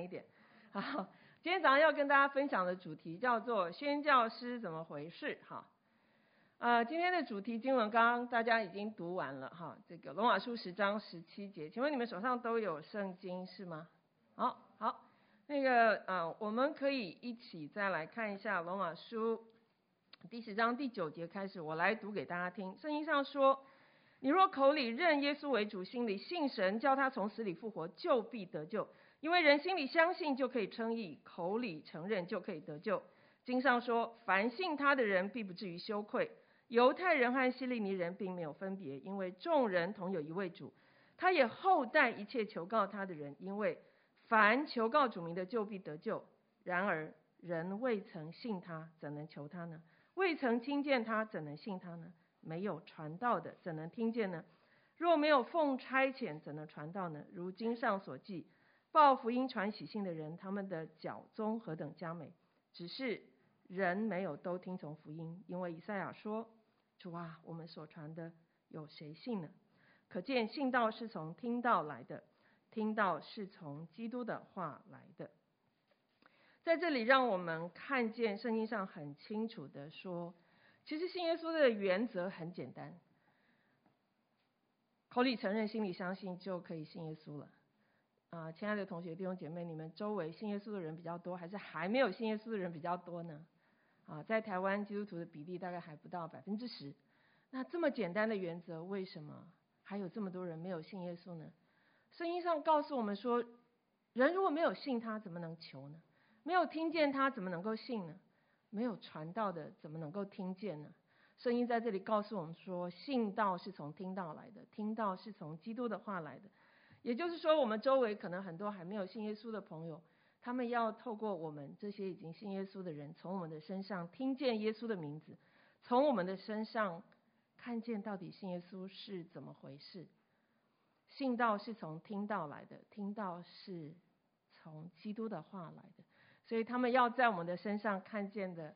一点。好，今天早上要跟大家分享的主题叫做“宣教师怎么回事”。哈，呃，今天的主题经文刚刚大家已经读完了哈，这个罗马书十章十七节，请问你们手上都有圣经是吗？好，好，那个啊、呃，我们可以一起再来看一下罗马书第十章第九节开始，我来读给大家听。圣经上说：“你若口里认耶稣为主，心里信神，叫他从死里复活，就必得救。”因为人心里相信就可以称义，口里承认就可以得救。经上说，凡信他的人必不至于羞愧。犹太人和希利尼人并没有分别，因为众人同有一位主。他也厚待一切求告他的人，因为凡求告主名的就必得救。然而人未曾信他，怎能求他呢？未曾听见他，怎能信他呢？没有传道的，怎能听见呢？若没有奉差遣，怎能传道呢？如经上所记。报福音传喜信的人，他们的脚踪何等佳美！只是人没有都听从福音，因为以赛亚说：“主啊，我们所传的有谁信呢？”可见信道是从听道来的，听道是从基督的话来的。在这里，让我们看见圣经上很清楚的说，其实信耶稣的原则很简单：口里承认，心里相信，就可以信耶稣了。啊，亲爱的同学弟兄姐妹，你们周围信耶稣的人比较多，还是还没有信耶稣的人比较多呢？啊，在台湾基督徒的比例大概还不到百分之十。那这么简单的原则，为什么还有这么多人没有信耶稣呢？圣经上告诉我们说，人如果没有信他，怎么能求呢？没有听见他，怎么能够信呢？没有传道的，怎么能够听见呢？圣经在这里告诉我们说，信道是从听道来的，听道是从基督的话来的。也就是说，我们周围可能很多还没有信耶稣的朋友，他们要透过我们这些已经信耶稣的人，从我们的身上听见耶稣的名字，从我们的身上看见到底信耶稣是怎么回事。信道是从听到来的，听到是从基督的话来的，所以他们要在我们的身上看见的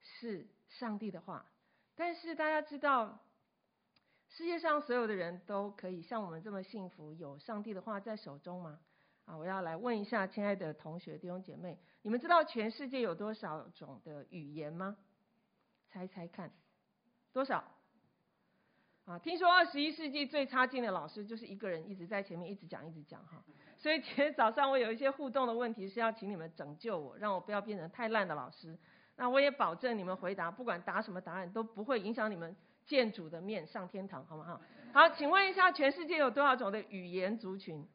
是上帝的话。但是大家知道，世界上所有的人都可以像我们这么幸福，有上帝的话在手中吗？啊，我要来问一下亲爱的同学弟兄姐妹，你们知道全世界有多少种的语言吗？猜猜看，多少？啊，听说二十一世纪最差劲的老师就是一个人一直在前面一直讲一直讲哈，所以今天早上我有一些互动的问题是要请你们拯救我，让我不要变成太烂的老师。那我也保证你们回答不管答什么答案都不会影响你们。见主的面上天堂，好不好？好，请问一下，全世界有多少种的语言族群？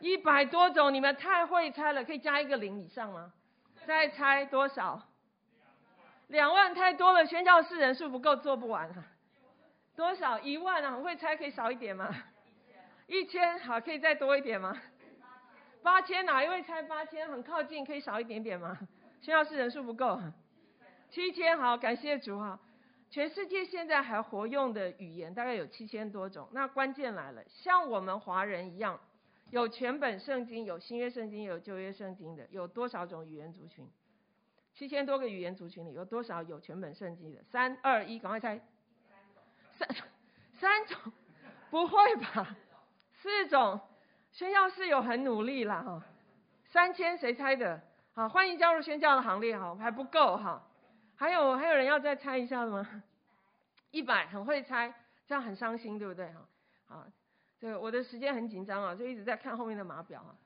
一百多种，你们太会猜了，可以加一个零以上吗？再猜多少？两万太多了，宣教士人数不够，做不完啊。多少？一万啊？很会猜，可以少一点吗？一千，好，可以再多一点吗？八千，哪一位猜八千？很靠近，可以少一点点吗？宣教士人数不够。七千，好，感谢主哈。全世界现在还活用的语言大概有七千多种。那关键来了，像我们华人一样，有全本圣经、有新约圣经、有旧约圣经的，有多少种语言族群？七千多个语言族群里，有多少有全本圣经的？三二一，赶快猜！三三种？不会吧？四种？宣教士有很努力啦哈。三千谁猜的？好，欢迎加入宣教的行列哈，还不够哈。还有还有人要再猜一下的吗？一百，很会猜，这样很伤心，对不对？哈，好，这个我的时间很紧张啊，就一直在看后面的码表啊。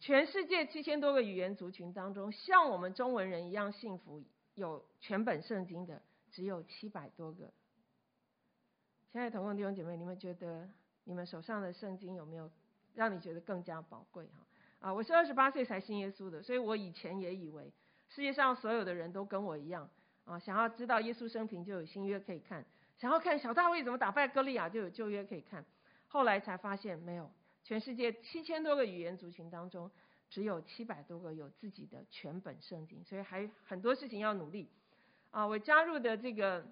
全世界七千多个语言族群当中，像我们中文人一样幸福，有全本圣经的只有七百多个。亲爱的同工弟兄姐妹，你们觉得你们手上的圣经有没有让你觉得更加宝贵？哈，啊，我是二十八岁才信耶稣的，所以我以前也以为世界上所有的人都跟我一样。啊，想要知道耶稣生平就有新约可以看，想要看小大卫怎么打败歌利亚就有旧约可以看。后来才发现没有，全世界七千多个语言族群当中，只有七百多个有自己的全本圣经，所以还很多事情要努力。啊，我加入的这个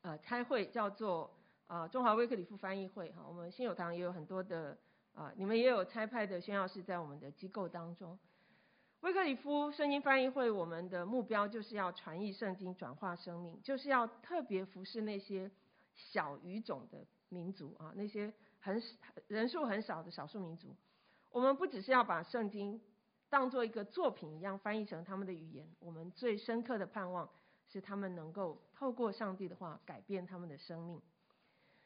呃差会叫做啊中华威克里夫翻译会哈，我们新友堂也有很多的啊，你们也有差派的宣教士在我们的机构当中。威克里夫圣经翻译会，我们的目标就是要传译圣经，转化生命，就是要特别服侍那些小语种的民族啊，那些很人数很少的少数民族。我们不只是要把圣经当做一个作品一样翻译成他们的语言。我们最深刻的盼望是他们能够透过上帝的话改变他们的生命。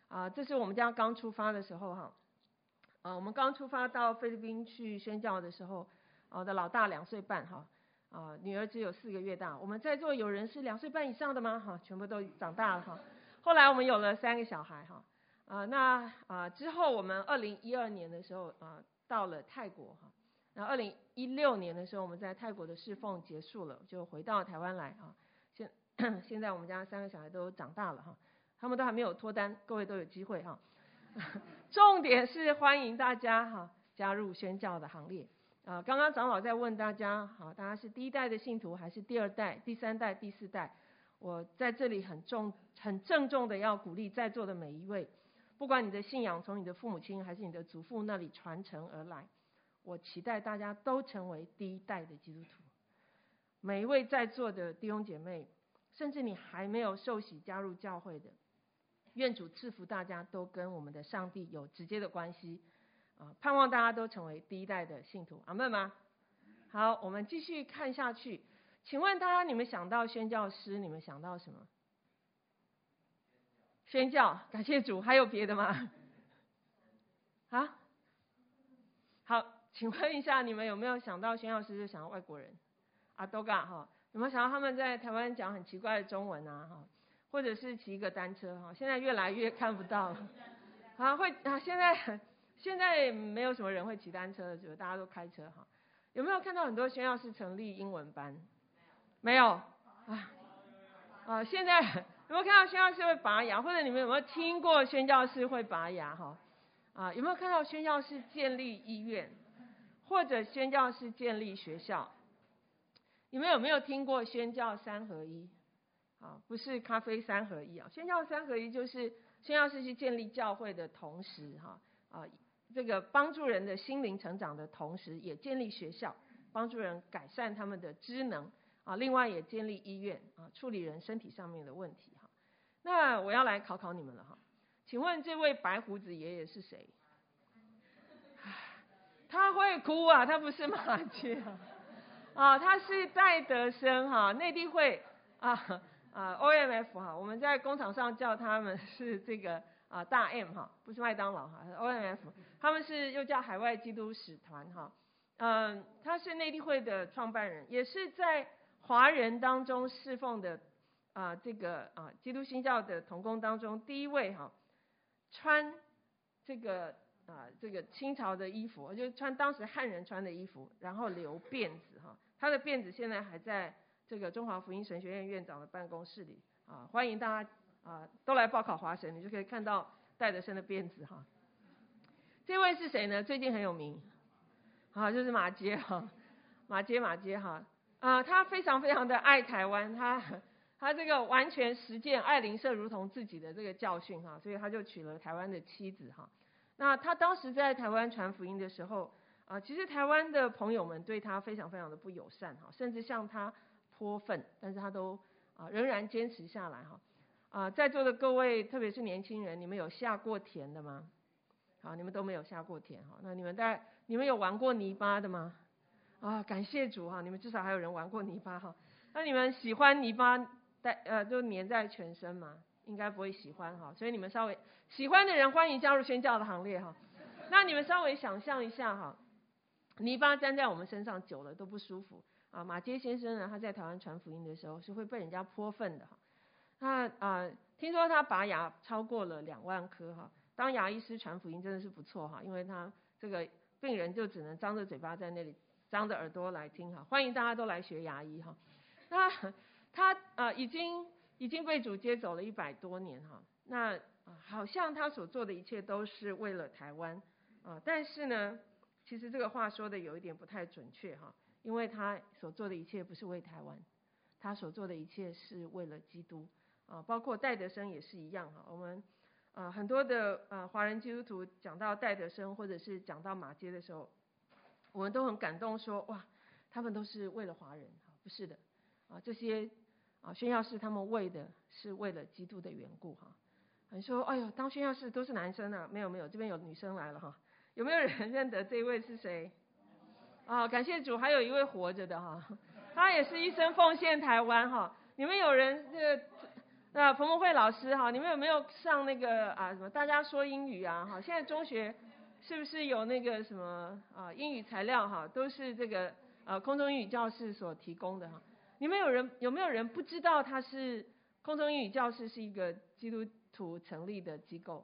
啊，这是我们家刚出发的时候哈，啊，我们刚出发到菲律宾去宣教的时候，我的老大两岁半哈，啊，女儿只有四个月大。我们在座有人是两岁半以上的吗？哈，全部都长大了哈。后来我们有了三个小孩哈，啊，那啊之后我们二零一二年的时候啊到了泰国哈，那二零一六年的时候我们在泰国的侍奉结束了，就回到台湾来啊。现现在我们家三个小孩都长大了哈。他们都还没有脱单，各位都有机会哈。重点是欢迎大家哈加入宣教的行列啊！刚刚长老在问大家，好，大家是第一代的信徒还是第二代、第三代、第四代？我在这里很重、很郑重的要鼓励在座的每一位，不管你的信仰从你的父母亲还是你的祖父那里传承而来，我期待大家都成为第一代的基督徒。每一位在座的弟兄姐妹，甚至你还没有受洗加入教会的。愿主赐福大家，都跟我们的上帝有直接的关系啊！盼望大家都成为第一代的信徒，阿门吗？好，我们继续看下去。请问大家，你们想到宣教师，你们想到什么？宣教，感谢主。还有别的吗？啊？好，请问一下，你们有没有想到宣教师就想到外国人？啊，都嘎哈？有没有想到他们在台湾讲很奇怪的中文啊？哈？或者是骑一个单车哈，现在越来越看不到了。啊，会啊，现在现在没有什么人会骑单车了，觉得大家都开车哈。有没有看到很多宣教士成立英文班？没有啊啊！现在有没有看到宣教士会拔牙？或者你们有没有听过宣教士会拔牙哈？啊，有没有看到宣教士建立医院，或者宣教士建立学校？你们有没有听过宣教三合一？啊，不是咖啡三合一啊，宣教三合一就是宣教士去建立教会的同时，哈啊，这个帮助人的心灵成长的同时，也建立学校，帮助人改善他们的知能啊，另外也建立医院啊，处理人身体上面的问题哈。那我要来考考你们了哈，请问这位白胡子爷爷是谁？他会哭啊，他不是马偕啊，啊，他是戴德生哈，内地会啊。啊，O M F 哈，我们在工厂上叫他们是这个啊大 M 哈，不是麦当劳哈，O M F，他们是又叫海外基督使团哈，嗯，他是内地会的创办人，也是在华人当中侍奉的啊这个啊基督新教的同工当中第一位哈，穿这个啊这个清朝的衣服，就穿当时汉人穿的衣服，然后留辫子哈，他的辫子现在还在。这个中华福音神学院院长的办公室里啊，欢迎大家啊都来报考华神，你就可以看到戴德生的辫子哈。这位是谁呢？最近很有名，啊，就是马杰哈，马杰马杰哈啊，他非常非常的爱台湾，他他这个完全实践爱邻舍如同自己的这个教训哈，所以他就娶了台湾的妻子哈。那他当时在台湾传福音的时候啊，其实台湾的朋友们对他非常非常的不友善哈，甚至向他。泼粪，但是他都啊仍然坚持下来哈啊，在座的各位，特别是年轻人，你们有下过田的吗？好，你们都没有下过田哈，那你们在你们有玩过泥巴的吗？啊，感谢主哈，你们至少还有人玩过泥巴哈。那你们喜欢泥巴带呃就粘在全身吗？应该不会喜欢哈，所以你们稍微喜欢的人欢迎加入宣教的行列哈。那你们稍微想象一下哈，泥巴粘在我们身上久了都不舒服。啊，马偕先生呢，他在台湾传福音的时候是会被人家泼粪的哈。他啊，听说他拔牙超过了两万颗哈。当牙医师传福音真的是不错哈，因为他这个病人就只能张着嘴巴在那里，张着耳朵来听哈。欢迎大家都来学牙医哈。那他啊，已经已经被主接走了一百多年哈。那，好像他所做的一切都是为了台湾啊，但是呢，其实这个话说的有一点不太准确哈。因为他所做的一切不是为台湾，他所做的一切是为了基督啊，包括戴德生也是一样哈。我们啊很多的啊华人基督徒讲到戴德生或者是讲到马街的时候，我们都很感动说，哇，他们都是为了华人啊，不是的啊，这些啊宣教士他们为的是为了基督的缘故哈。你说哎呦，当宣教士都是男生啊？没有没有，这边有女生来了哈。有没有人 认得这一位是谁？啊，感谢主，还有一位活着的哈，他也是一生奉献台湾哈。你们有人这个，那彭蒙慧老师哈，你们有没有上那个啊什么大家说英语啊哈？现在中学是不是有那个什么啊英语材料哈？都是这个呃空中英语教室所提供的哈。你们有人有没有人不知道它是空中英语教室是一个基督徒成立的机构？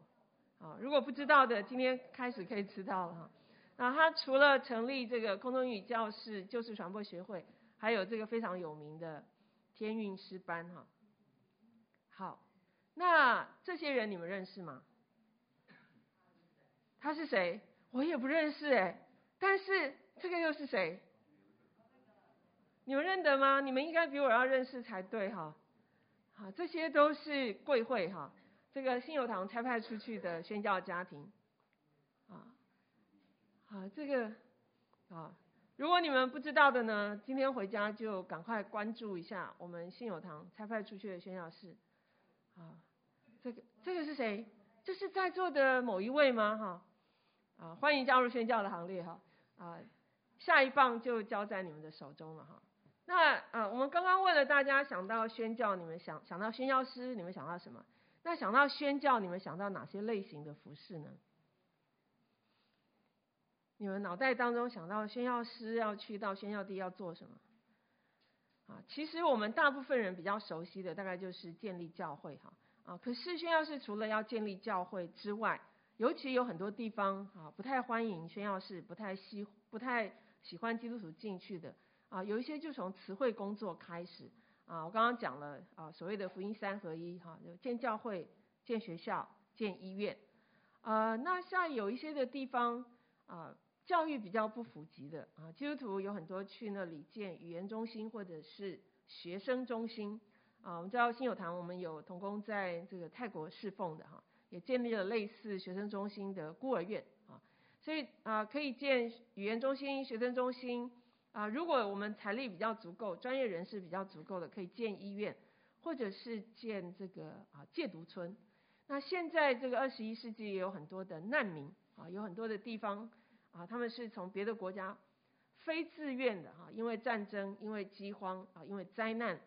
啊，如果不知道的，今天开始可以知道了哈。那他除了成立这个空中英语教室、救世传播学会，还有这个非常有名的天韵诗班哈。好，那这些人你们认识吗？他是谁？我也不认识哎。但是这个又是谁？你们认得吗？你们应该比我要认识才对哈。好，这些都是贵会哈，这个信友堂差派出去的宣教家庭。啊，好，这个啊，如果你们不知道的呢，今天回家就赶快关注一下我们信友堂差派出去的宣教士。啊，这个这个是谁？这是在座的某一位吗？哈，啊，欢迎加入宣教的行列哈。啊，下一棒就交在你们的手中了哈。那啊，我们刚刚问了大家，想到宣教，你们想想到宣教师，你们想到什么？那想到宣教，你们想到哪些类型的服饰呢？你们脑袋当中想到宣教师要去到宣教地要做什么？其实我们大部分人比较熟悉的，大概就是建立教会哈。啊，可是宣教士除了要建立教会之外，尤其有很多地方啊，不太欢迎宣教士，不太喜不太喜欢基督徒进去的。啊，有一些就从词汇工作开始啊，我刚刚讲了啊，所谓的福音三合一哈，有建教会、建学校、建医院，啊，那像有一些的地方啊，教育比较不普及的啊，基督徒有很多去那里建语言中心或者是学生中心啊，我们知道信友堂我们有童工在这个泰国侍奉的哈，也建立了类似学生中心的孤儿院啊，所以啊，可以建语言中心、学生中心。啊，如果我们财力比较足够，专业人士比较足够的，可以建医院，或者是建这个啊戒毒村。那现在这个二十一世纪也有很多的难民啊，有很多的地方啊，他们是从别的国家非自愿的哈，因为战争、因为饥荒啊、因为灾难，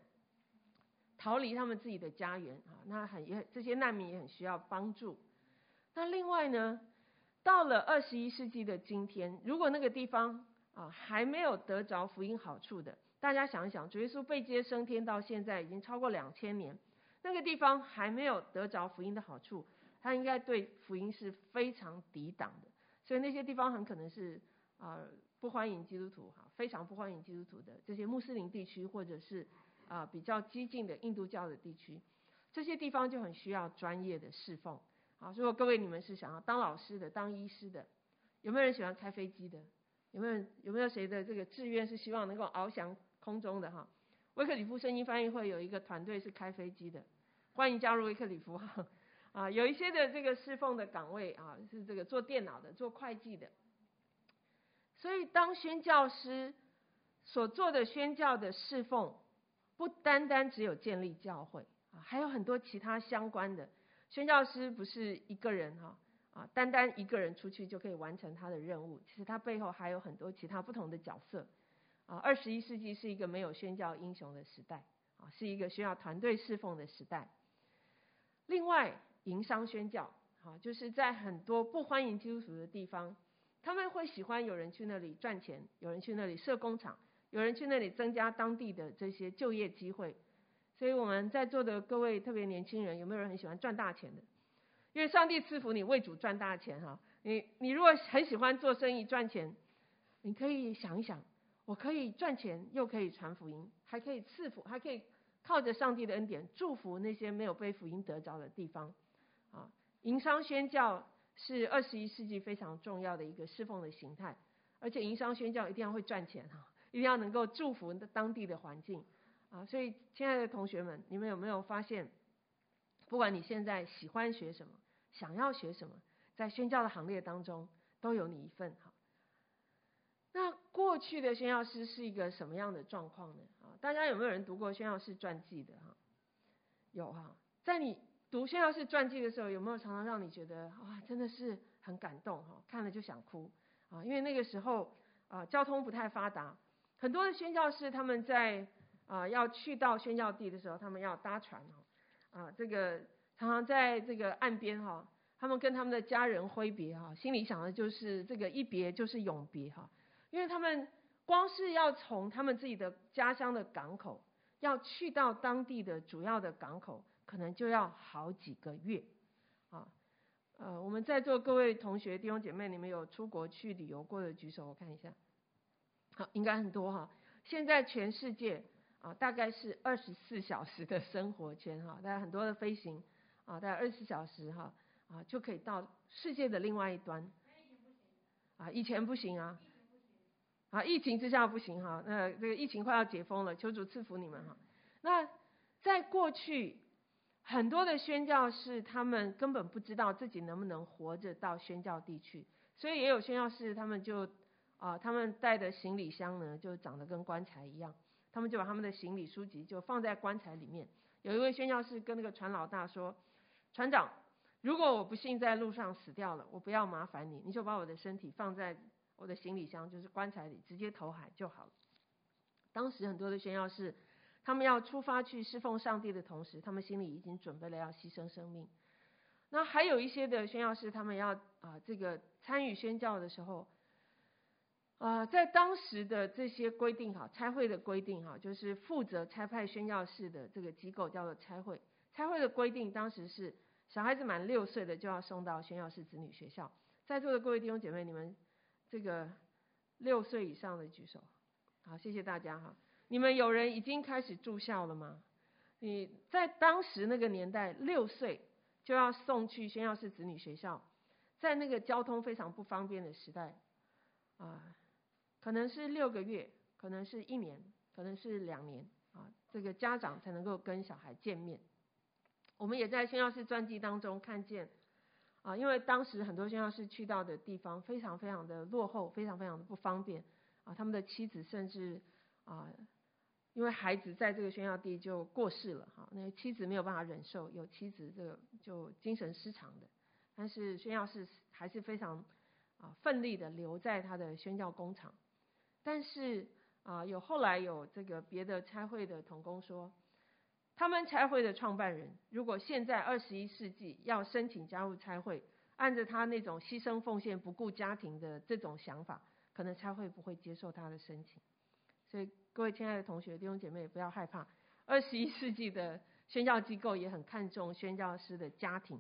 逃离他们自己的家园啊。那很也这些难民也很需要帮助。那另外呢，到了二十一世纪的今天，如果那个地方，啊，还没有得着福音好处的，大家想一想，主耶稣被接升天到现在已经超过两千年，那个地方还没有得着福音的好处，他应该对福音是非常抵挡的，所以那些地方很可能是啊不欢迎基督徒哈，非常不欢迎基督徒的这些穆斯林地区或者是啊比较激进的印度教的地区，这些地方就很需要专业的侍奉。好，如果各位你们是想要当老师的、当医师的，有没有人喜欢开飞机的？有没有有没有谁的这个志愿是希望能够翱翔空中的哈？威克里夫声音翻译会有一个团队是开飞机的，欢迎加入威克里夫哈。啊，有一些的这个侍奉的岗位啊，是这个做电脑的、做会计的。所以当宣教师所做的宣教的侍奉，不单单只有建立教会啊，还有很多其他相关的。宣教师不是一个人哈。啊，单单一个人出去就可以完成他的任务，其实他背后还有很多其他不同的角色。啊，二十一世纪是一个没有宣教英雄的时代，啊，是一个需要团队侍奉的时代。另外，营商宣教，啊，就是在很多不欢迎基督徒的地方，他们会喜欢有人去那里赚钱，有人去那里设工厂，有人去那里增加当地的这些就业机会。所以我们在座的各位特别年轻人，有没有人很喜欢赚大钱的？因为上帝赐福你为主赚大钱哈，你你如果很喜欢做生意赚钱，你可以想一想，我可以赚钱又可以传福音，还可以赐福，还可以靠着上帝的恩典祝福那些没有被福音得着的地方，啊，营商宣教是二十一世纪非常重要的一个侍奉的形态，而且营商宣教一定要会赚钱哈，一定要能够祝福当地的环境，啊，所以亲爱的同学们，你们有没有发现，不管你现在喜欢学什么？想要学什么，在宣教的行列当中都有你一份哈。那过去的宣教师是一个什么样的状况呢？啊，大家有没有人读过宣教师传记的哈？有哈，在你读宣教士传记的时候，有没有常常让你觉得哇，真的是很感动哈，看了就想哭啊？因为那个时候啊交通不太发达，很多的宣教士他们在啊要去到宣教地的时候，他们要搭船啊，这个常常在这个岸边哈，他们跟他们的家人挥别哈，心里想的就是这个一别就是永别哈，因为他们光是要从他们自己的家乡的港口要去到当地的主要的港口，可能就要好几个月啊。呃，我们在座各位同学、弟兄姐妹，你们有出国去旅游过的举手，我看一下。好，应该很多哈。现在全世界啊，大概是二十四小时的生活圈哈，大家很多的飞行啊，大概二十四小时哈啊，就可以到世界的另外一端。啊，以前不行啊。啊，疫情之下不行哈。那这个疫情快要解封了，求主赐福你们哈。那在过去。很多的宣教士，他们根本不知道自己能不能活着到宣教地去，所以也有宣教士，他们就啊，他们带的行李箱呢，就长得跟棺材一样，他们就把他们的行李书籍就放在棺材里面。有一位宣教士跟那个船老大说：“船长，如果我不幸在路上死掉了，我不要麻烦你，你就把我的身体放在我的行李箱，就是棺材里，直接投海就好了。”当时很多的宣教士。他们要出发去侍奉上帝的同时，他们心里已经准备了要牺牲生命。那还有一些的宣教士，他们要啊这个参与宣教的时候，啊在当时的这些规定哈，差会的规定哈，就是负责差派宣教士的这个机构叫做差会。差会的规定当时是小孩子满六岁的就要送到宣教士子女学校。在座的各位弟兄姐妹，你们这个六岁以上的举手。好，谢谢大家哈。你们有人已经开始住校了吗？你在当时那个年代，六岁就要送去宣教士子女学校，在那个交通非常不方便的时代，啊，可能是六个月，可能是一年，可能是两年啊，这个家长才能够跟小孩见面。我们也在宣教士传记当中看见，啊，因为当时很多宣教士去到的地方非常非常的落后，非常非常的不方便，啊，他们的妻子甚至啊。因为孩子在这个宣教地就过世了哈，那妻子没有办法忍受有妻子这个就精神失常的，但是宣教士还是非常啊奋力的留在他的宣教工厂，但是啊有后来有这个别的差会的同工说，他们差会的创办人如果现在二十一世纪要申请加入差会，按着他那种牺牲奉献不顾家庭的这种想法，可能差会不会接受他的申请，所以。各位亲爱的同学、弟兄姐妹，不要害怕。二十一世纪的宣教机构也很看重宣教师的家庭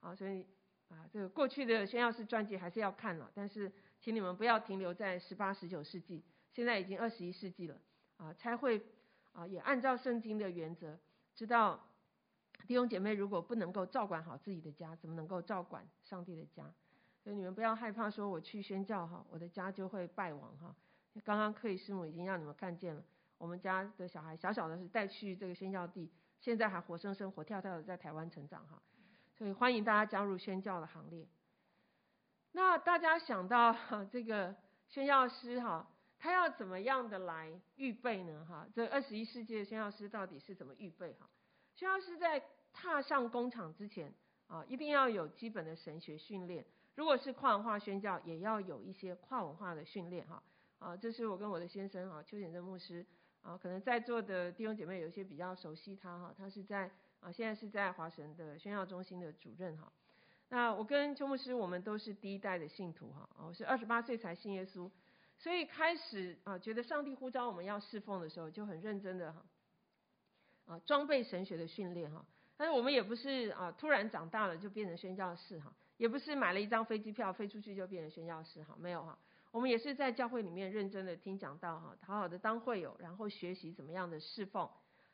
啊，所以啊，这个过去的宣教师传记还是要看了。但是，请你们不要停留在十八、十九世纪，现在已经二十一世纪了啊，才会啊，也按照圣经的原则，知道弟兄姐妹如果不能够照管好自己的家，怎么能够照管上帝的家？所以你们不要害怕，说我去宣教哈，我的家就会败亡哈。刚刚克里师母已经让你们看见了，我们家的小孩小小的是带去这个宣教地，现在还活生生活跳跳的在台湾成长哈，所以欢迎大家加入宣教的行列。那大家想到这个宣教师哈，他要怎么样的来预备呢哈？这二十一世纪的宣教师到底是怎么预备哈？宣教师在踏上工厂之前啊，一定要有基本的神学训练，如果是跨文化宣教，也要有一些跨文化的训练哈。啊，这是我跟我的先生啊，邱显正牧师啊，可能在座的弟兄姐妹有一些比较熟悉他哈，他是在啊，现在是在华神的宣教中心的主任哈。那我跟邱牧师，我们都是第一代的信徒哈，我是二十八岁才信耶稣，所以开始啊，觉得上帝呼召我们要侍奉的时候，就很认真的哈，啊，装备神学的训练哈。但是我们也不是啊，突然长大了就变成宣教士哈，也不是买了一张飞机票飞出去就变成宣教士哈，没有哈。我们也是在教会里面认真的听讲道哈，好好的当会友，然后学习怎么样的侍奉，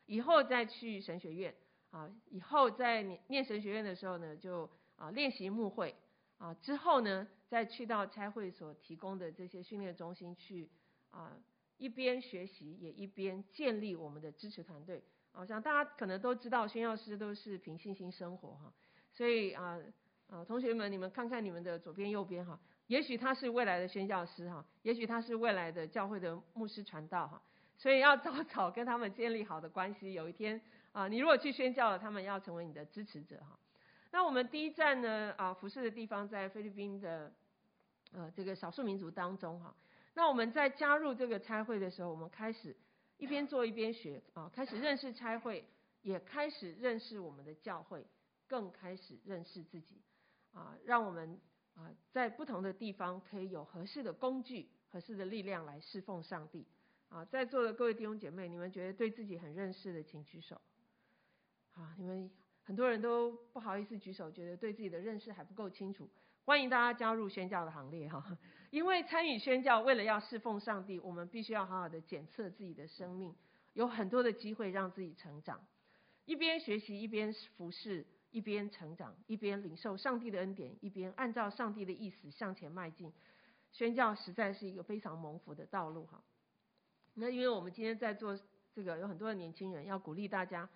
以后再去神学院啊，以后在念神学院的时候呢，就啊练习牧会啊，之后呢再去到差会所提供的这些训练中心去啊，一边学习也一边建立我们的支持团队。我想大家可能都知道，宣教师都是凭信心生活哈，所以啊啊同学们，你们看看你们的左边右边哈。也许他是未来的宣教师哈，也许他是未来的教会的牧师传道哈，所以要早早跟他们建立好的关系。有一天啊，你如果去宣教了，他们要成为你的支持者哈。那我们第一站呢啊，服侍的地方在菲律宾的呃这个少数民族当中哈。那我们在加入这个差会的时候，我们开始一边做一边学啊，开始认识差会，也开始认识我们的教会，更开始认识自己啊，让我们啊在不同的地方可以有合适的工具、合适的力量来侍奉上帝啊。在座的各位弟兄姐妹，你们觉得对自己很认识的，请举手。啊，你们很多人都不好意思举手，觉得对自己的认识还不够清楚。欢迎大家加入宣教的行列哈，因为参与宣教，为了要侍奉上帝，我们必须要好好的检测自己的生命，有很多的机会让自己成长，一边学习一边服侍，一边成长，一边领受上帝的恩典，一边按照上帝的意思向前迈进。宣教实在是一个非常蒙福的道路哈。那因为我们今天在做这个，有很多的年轻人要鼓励大家，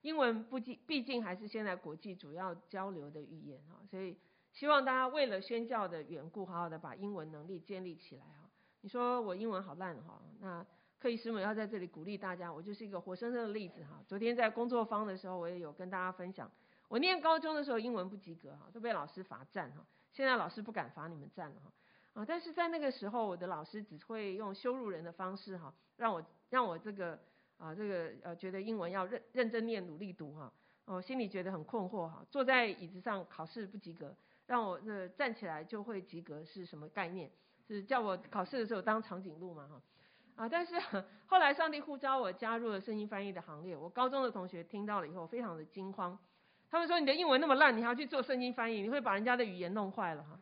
英文不仅毕竟还是现在国际主要交流的语言哈，所以。希望大家为了宣教的缘故，好好的把英文能力建立起来哈。你说我英文好烂哈，那克里师母要在这里鼓励大家，我就是一个活生生的例子哈。昨天在工作坊的时候，我也有跟大家分享，我念高中的时候英文不及格哈，都被老师罚站哈。现在老师不敢罚你们站了哈。啊，但是在那个时候，我的老师只会用羞辱人的方式哈，让我让我这个啊这个呃觉得英文要认认真念，努力读哈。我心里觉得很困惑哈，坐在椅子上考试不及格。让我那站起来就会及格是什么概念？是叫我考试的时候当长颈鹿嘛哈？啊！但是后来上帝呼召我加入了声音翻译的行列。我高中的同学听到了以后非常的惊慌，他们说：“你的英文那么烂，你还要去做圣经翻译？你会把人家的语言弄坏了哈！”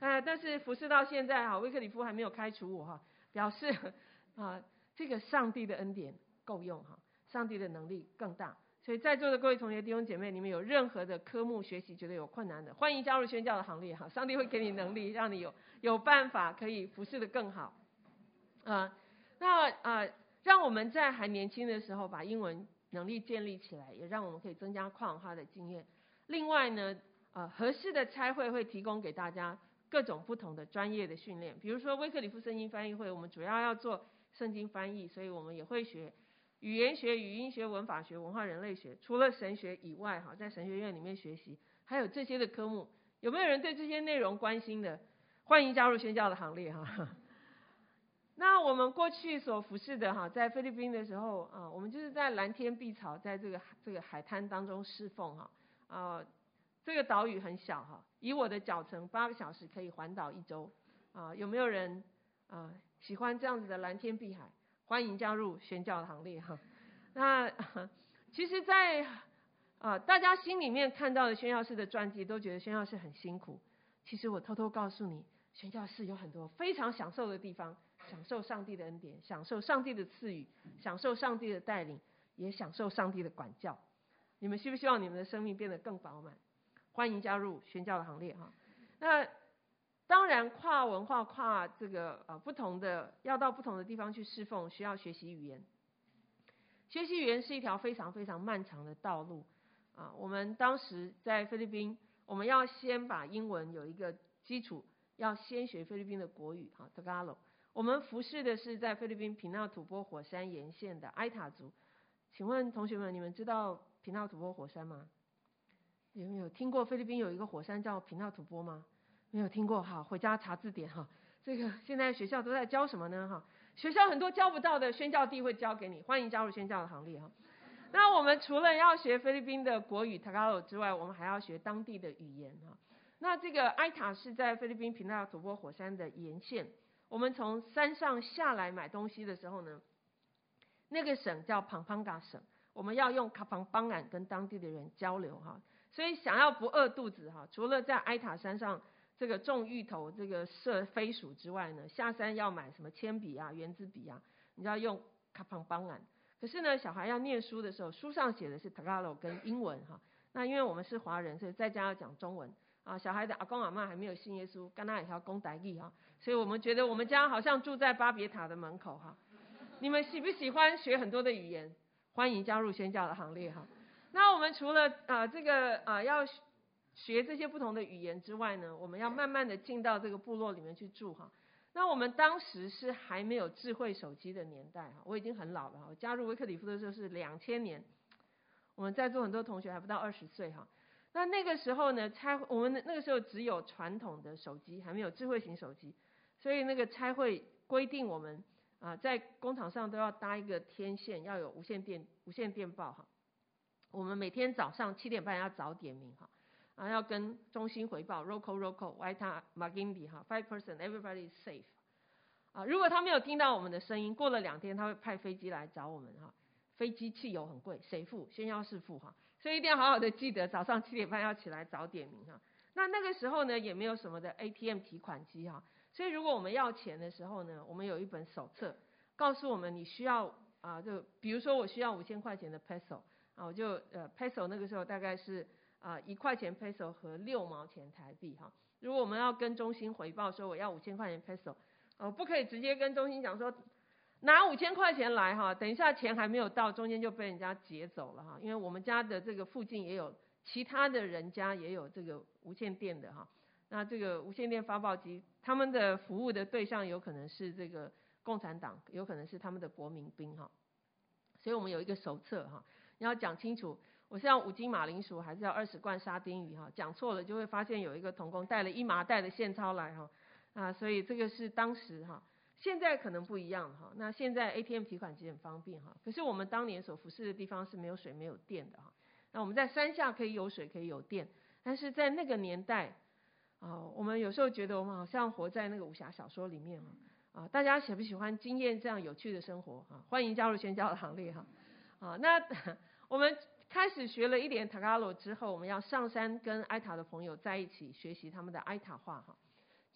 啊！但是服侍到现在哈，威克里夫还没有开除我哈，表示 啊，这个上帝的恩典够用哈，上帝的能力更大。所以在座的各位同学弟兄姐妹，你们有任何的科目学习觉得有困难的，欢迎加入宣教的行列哈。上帝会给你能力，让你有有办法可以服侍得更好。啊，那啊，让我们在还年轻的时候把英文能力建立起来，也让我们可以增加跨文化的经验。另外呢，呃，合适的差会会提供给大家各种不同的专业的训练，比如说威克里夫圣经翻译会，我们主要要做圣经翻译，所以我们也会学。语言学、语音学、文法学、文化人类学，除了神学以外，哈，在神学院里面学习，还有这些的科目，有没有人对这些内容关心的？欢迎加入宣教的行列，哈。那我们过去所服侍的，哈，在菲律宾的时候，啊，我们就是在蓝天碧草，在这个这个海滩当中侍奉，哈，啊，这个岛屿很小，哈，以我的脚程八个小时可以环岛一周，啊，有没有人啊喜欢这样子的蓝天碧海？欢迎加入宣教行列哈。那其实，在啊大家心里面看到的宣教士的传记，都觉得宣教士很辛苦。其实我偷偷告诉你，宣教士有很多非常享受的地方，享受上帝的恩典，享受上帝的赐予，享受上帝的带领，也享受上帝的管教。你们希不希望你们的生命变得更饱满？欢迎加入宣教的行列哈。那。当然，跨文化、跨这个呃不同的，要到不同的地方去侍奉，需要学习语言。学习语言是一条非常非常漫长的道路啊。我们当时在菲律宾，我们要先把英文有一个基础，要先学菲律宾的国语哈，Tagalog。我们服侍的是在菲律宾皮纳土波火山沿线的埃塔族。请问同学们，你们知道皮纳土波火山吗？有没有听过菲律宾有一个火山叫皮纳土波吗？没有听过哈，回家查字典哈。这个现在学校都在教什么呢哈？学校很多教不到的宣教地会教给你，欢迎加入宣教的行列哈。那我们除了要学菲律宾的国语 Tagalog 之外，我们还要学当地的语言哈。那这个埃塔是在菲律宾皮纳土波火山的沿线。我们从山上下来买东西的时候呢，那个省叫庞庞嘎省，我们要用卡庞邦俺跟当地的人交流哈。所以想要不饿肚子哈，除了在埃塔山上。这个种芋头，这个射飞鼠之外呢，下山要买什么铅笔啊、原子笔啊，你要用卡邦邦俺。可是呢，小孩要念书的时候，书上写的是 Tagalog 跟英文哈。那因为我们是华人，所以在家要讲中文啊。小孩的阿公阿嬷还没有信耶稣，跟他也要公台语哈。所以我们觉得我们家好像住在巴别塔的门口哈。你们喜不喜欢学很多的语言？欢迎加入宣教的行列哈。那我们除了啊这个啊要。学这些不同的语言之外呢，我们要慢慢的进到这个部落里面去住哈。那我们当时是还没有智慧手机的年代哈，我已经很老了。我加入威克里夫的时候是两千年，我们在座很多同学还不到二十岁哈。那那个时候呢，差我们那个时候只有传统的手机，还没有智慧型手机，所以那个差会规定我们啊在工厂上都要搭一个天线，要有无线电无线电报哈。我们每天早上七点半要早点名哈，啊要跟中心回报，Roco Roco, Waita Magimbi 哈，Five person everybody is safe。啊，如果他没有听到我们的声音，过了两天他会派飞机来找我们哈。飞机汽油很贵，谁付？先要是付哈，所以一定要好好的记得早上七点半要起来早点名哈。那那个时候呢，也没有什么的 ATM 提款机哈，所以如果我们要钱的时候呢，我们有一本手册，告诉我们你需要啊，就比如说我需要五千块钱的 peso 啊，我就呃 peso 那个时候大概是啊一块钱 peso 和六毛钱台币哈。如果我们要跟中心回报说我要五千块钱 peso，哦，不可以直接跟中心讲说拿五千块钱来哈，等一下钱还没有到，中间就被人家劫走了哈，因为我们家的这个附近也有。其他的人家也有这个无线电的哈，那这个无线电发报机，他们的服务的对象有可能是这个共产党，有可能是他们的国民兵哈，所以我们有一个手册哈，你要讲清楚，我是要五斤马铃薯还是要二十罐沙丁鱼哈，讲错了就会发现有一个童工带了一麻袋的现钞来哈，啊，所以这个是当时哈，现在可能不一样哈，那现在 ATM 提款机很方便哈，可是我们当年所服侍的地方是没有水没有电的哈。那我们在山下可以有水，可以有电，但是在那个年代，啊，我们有时候觉得我们好像活在那个武侠小说里面啊，大家喜不喜欢经验这样有趣的生活啊？欢迎加入宣教的行列哈，啊，那 我们开始学了一点塔加罗之后，我们要上山跟埃塔的朋友在一起学习他们的埃塔话哈。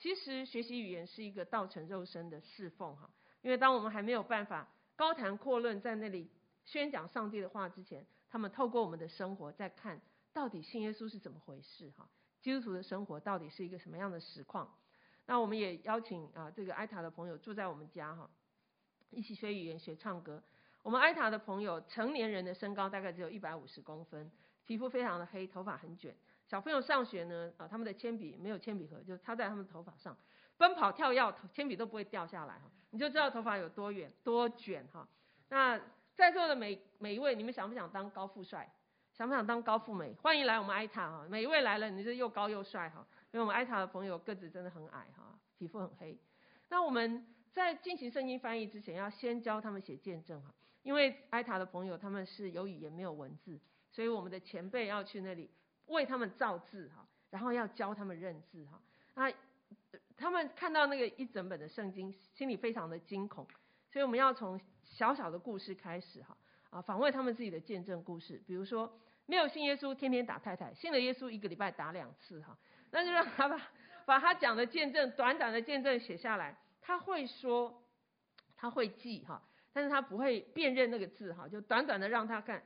其实学习语言是一个道成肉身的侍奉哈，因为当我们还没有办法高谈阔论在那里宣讲上帝的话之前。他们透过我们的生活在看到底信耶稣是怎么回事哈？基督徒的生活到底是一个什么样的实况？那我们也邀请啊这个艾塔的朋友住在我们家哈，一起学语言学唱歌。我们艾塔的朋友成年人的身高大概只有一百五十公分，皮肤非常的黑，头发很卷。小朋友上学呢啊，他们的铅笔没有铅笔盒，就插在他们的头发上，奔跑跳跃，铅笔都不会掉下来哈，你就知道头发有多远多卷哈。那在座的每每一位，你们想不想当高富帅？想不想当高富美？欢迎来我们艾塔哈！每一位来了，你是又高又帅哈！因为我们艾塔的朋友个子真的很矮哈，皮肤很黑。那我们在进行圣经翻译之前，要先教他们写见证哈，因为艾塔的朋友他们是有语言没有文字，所以我们的前辈要去那里为他们造字哈，然后要教他们认字哈。那他们看到那个一整本的圣经，心里非常的惊恐，所以我们要从。小小的故事开始哈啊，访问他们自己的见证故事，比如说没有信耶稣，天天打太太；信了耶稣，一个礼拜打两次哈。那就让他把把他讲的见证，短短的见证写下来。他会说，他会记哈，但是他不会辨认那个字哈，就短短的让他看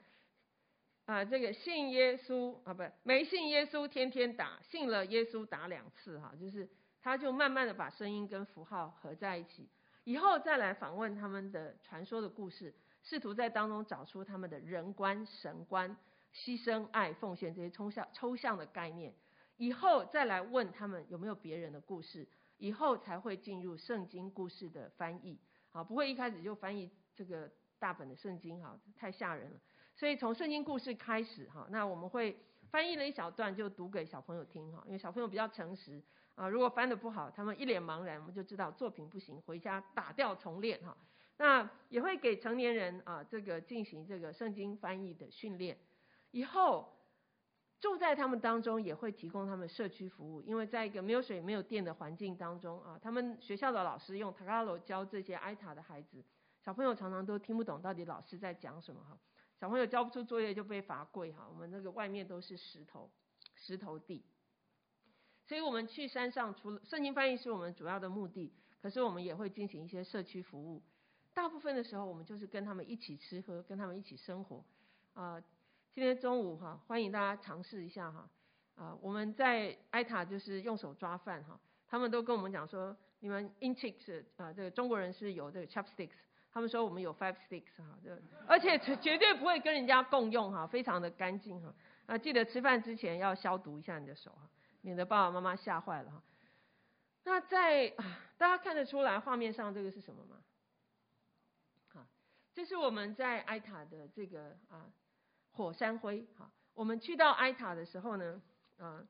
啊，这个信耶稣啊，不没信耶稣，天天打；信了耶稣，打两次哈，就是他就慢慢的把声音跟符号合在一起。以后再来访问他们的传说的故事，试图在当中找出他们的人观、神观、牺牲、爱、奉献这些抽象抽象的概念。以后再来问他们有没有别人的故事，以后才会进入圣经故事的翻译。好，不会一开始就翻译这个大本的圣经，哈，太吓人了。所以从圣经故事开始，哈，那我们会翻译了一小段就读给小朋友听，哈，因为小朋友比较诚实。啊，如果翻得不好，他们一脸茫然，我们就知道作品不行，回家打掉重练哈。那也会给成年人啊，这个进行这个圣经翻译的训练。以后住在他们当中，也会提供他们社区服务，因为在一个没有水、没有电的环境当中啊，他们学校的老师用塔加罗教这些艾塔的孩子，小朋友常常都听不懂到底老师在讲什么哈。小朋友交不出作业就被罚跪哈，我们那个外面都是石头，石头地。所以我们去山上，除了圣经翻译是我们主要的目的，可是我们也会进行一些社区服务。大部分的时候，我们就是跟他们一起吃喝，跟他们一起生活。啊，今天中午哈，欢迎大家尝试一下哈。啊，我们在艾塔就是用手抓饭哈，他们都跟我们讲说，你们 Inchicks 啊，这个中国人是有这个 chopsticks，他们说我们有 five sticks 哈，就而且绝对不会跟人家共用哈，非常的干净哈。啊，记得吃饭之前要消毒一下你的手哈。免得爸爸妈妈吓坏了哈。那在大家看得出来画面上这个是什么吗？好，这是我们在埃塔的这个啊火山灰。哈，我们去到埃塔的时候呢，啊，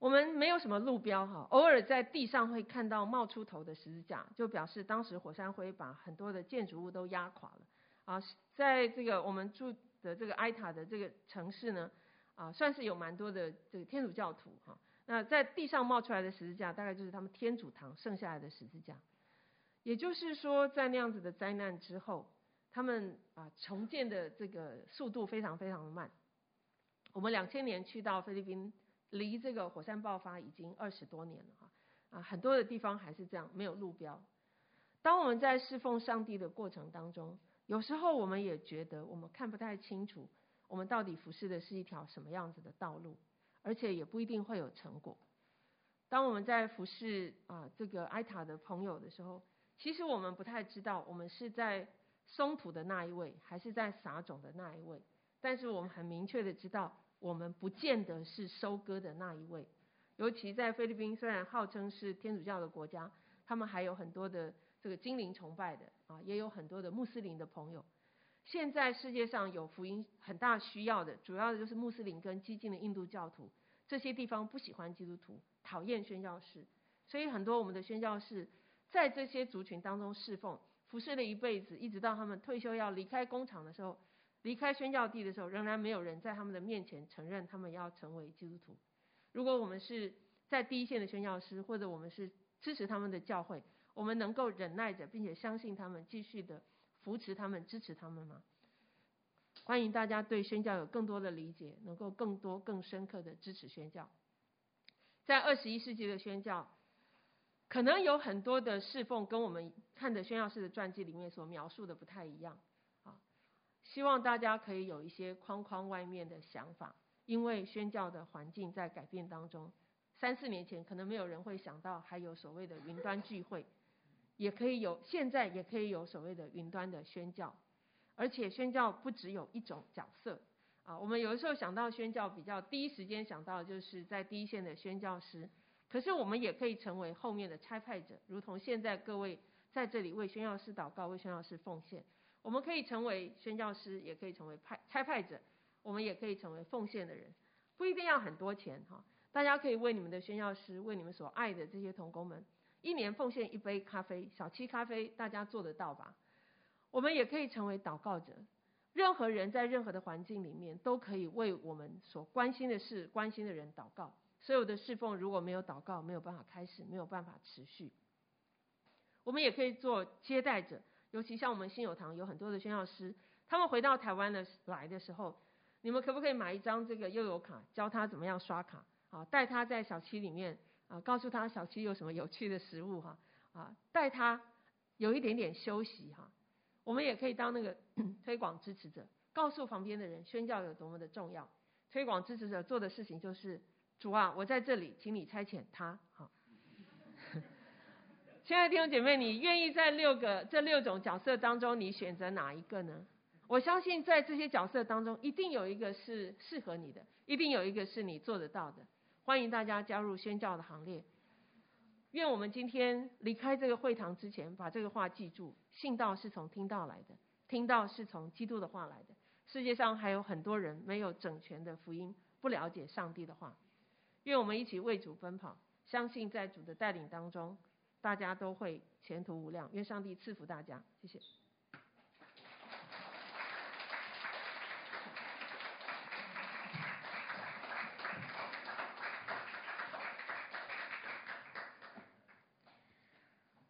我们没有什么路标哈，偶尔在地上会看到冒出头的十字架，就表示当时火山灰把很多的建筑物都压垮了啊。在这个我们住的这个埃塔的这个城市呢，啊，算是有蛮多的这个天主教徒哈。那在地上冒出来的十字架，大概就是他们天主堂剩下来的十字架。也就是说，在那样子的灾难之后，他们啊重建的这个速度非常非常的慢。我们两千年去到菲律宾。离这个火山爆发已经二十多年了哈，啊，很多的地方还是这样，没有路标。当我们在侍奉上帝的过程当中，有时候我们也觉得我们看不太清楚，我们到底服侍的是一条什么样子的道路，而且也不一定会有成果。当我们在服侍啊这个埃塔的朋友的时候，其实我们不太知道我们是在松土的那一位，还是在撒种的那一位，但是我们很明确的知道。我们不见得是收割的那一位，尤其在菲律宾，虽然号称是天主教的国家，他们还有很多的这个精灵崇拜的啊，也有很多的穆斯林的朋友。现在世界上有福音很大需要的，主要的就是穆斯林跟激进的印度教徒，这些地方不喜欢基督徒，讨厌宣教士，所以很多我们的宣教士在这些族群当中侍奉，服侍了一辈子，一直到他们退休要离开工厂的时候。离开宣教地的时候，仍然没有人在他们的面前承认他们要成为基督徒。如果我们是在第一线的宣教师，或者我们是支持他们的教会，我们能够忍耐着，并且相信他们，继续的扶持他们、支持他们吗？欢迎大家对宣教有更多的理解，能够更多、更深刻的支持宣教。在二十一世纪的宣教，可能有很多的侍奉跟我们看的宣教士的传记里面所描述的不太一样。希望大家可以有一些框框外面的想法，因为宣教的环境在改变当中。三四年前可能没有人会想到还有所谓的云端聚会，也可以有，现在也可以有所谓的云端的宣教，而且宣教不只有一种角色啊。我们有的时候想到宣教，比较第一时间想到就是在第一线的宣教师，可是我们也可以成为后面的差派者，如同现在各位在这里为宣教师祷告，为宣教师奉献。我们可以成为宣教师，也可以成为派差派者，我们也可以成为奉献的人，不一定要很多钱哈。大家可以为你们的宣教师，为你们所爱的这些同工们，一年奉献一杯咖啡，小七咖啡，大家做得到吧？我们也可以成为祷告者，任何人在任何的环境里面，都可以为我们所关心的事、关心的人祷告。所有的侍奉如果没有祷告，没有办法开始，没有办法持续。我们也可以做接待者。尤其像我们新友堂有很多的宣教师，他们回到台湾的来的时候，你们可不可以买一张这个悠游卡，教他怎么样刷卡？啊，带他在小七里面啊，告诉他小七有什么有趣的食物哈，啊，带他有一点点休息哈。我们也可以当那个 推广支持者，告诉旁边的人宣教有多么的重要。推广支持者做的事情就是，主啊，我在这里，请你差遣他，好。亲爱的弟兄姐妹，你愿意在六个这六种角色当中，你选择哪一个呢？我相信在这些角色当中，一定有一个是适合你的，一定有一个是你做得到的。欢迎大家加入宣教的行列。愿我们今天离开这个会堂之前，把这个话记住：信道是从听道来的，听道是从基督的话来的。世界上还有很多人没有整全的福音，不了解上帝的话。愿我们一起为主奔跑，相信在主的带领当中。大家都会前途无量，愿上帝赐福大家，谢谢。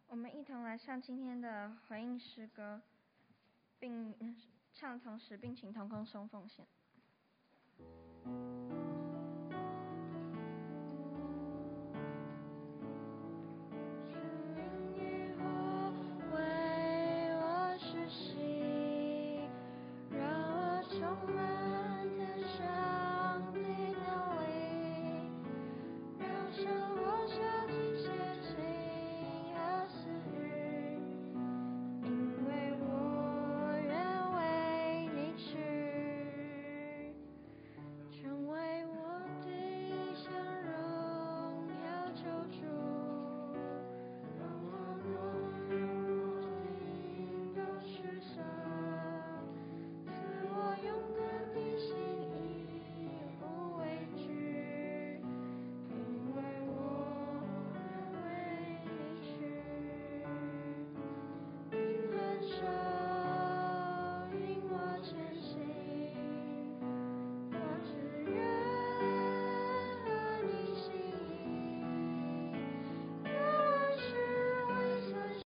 我们一同来唱今天的回应诗歌，并唱同时并请同工送奉献。